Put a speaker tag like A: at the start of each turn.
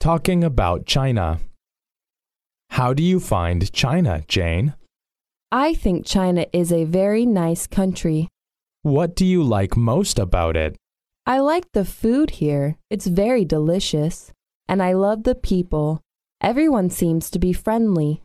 A: Talking about China. How do you find China, Jane?
B: I think China is a very nice country.
A: What do you like most about it?
B: I like the food here. It's very delicious. And I love the people. Everyone seems to be friendly.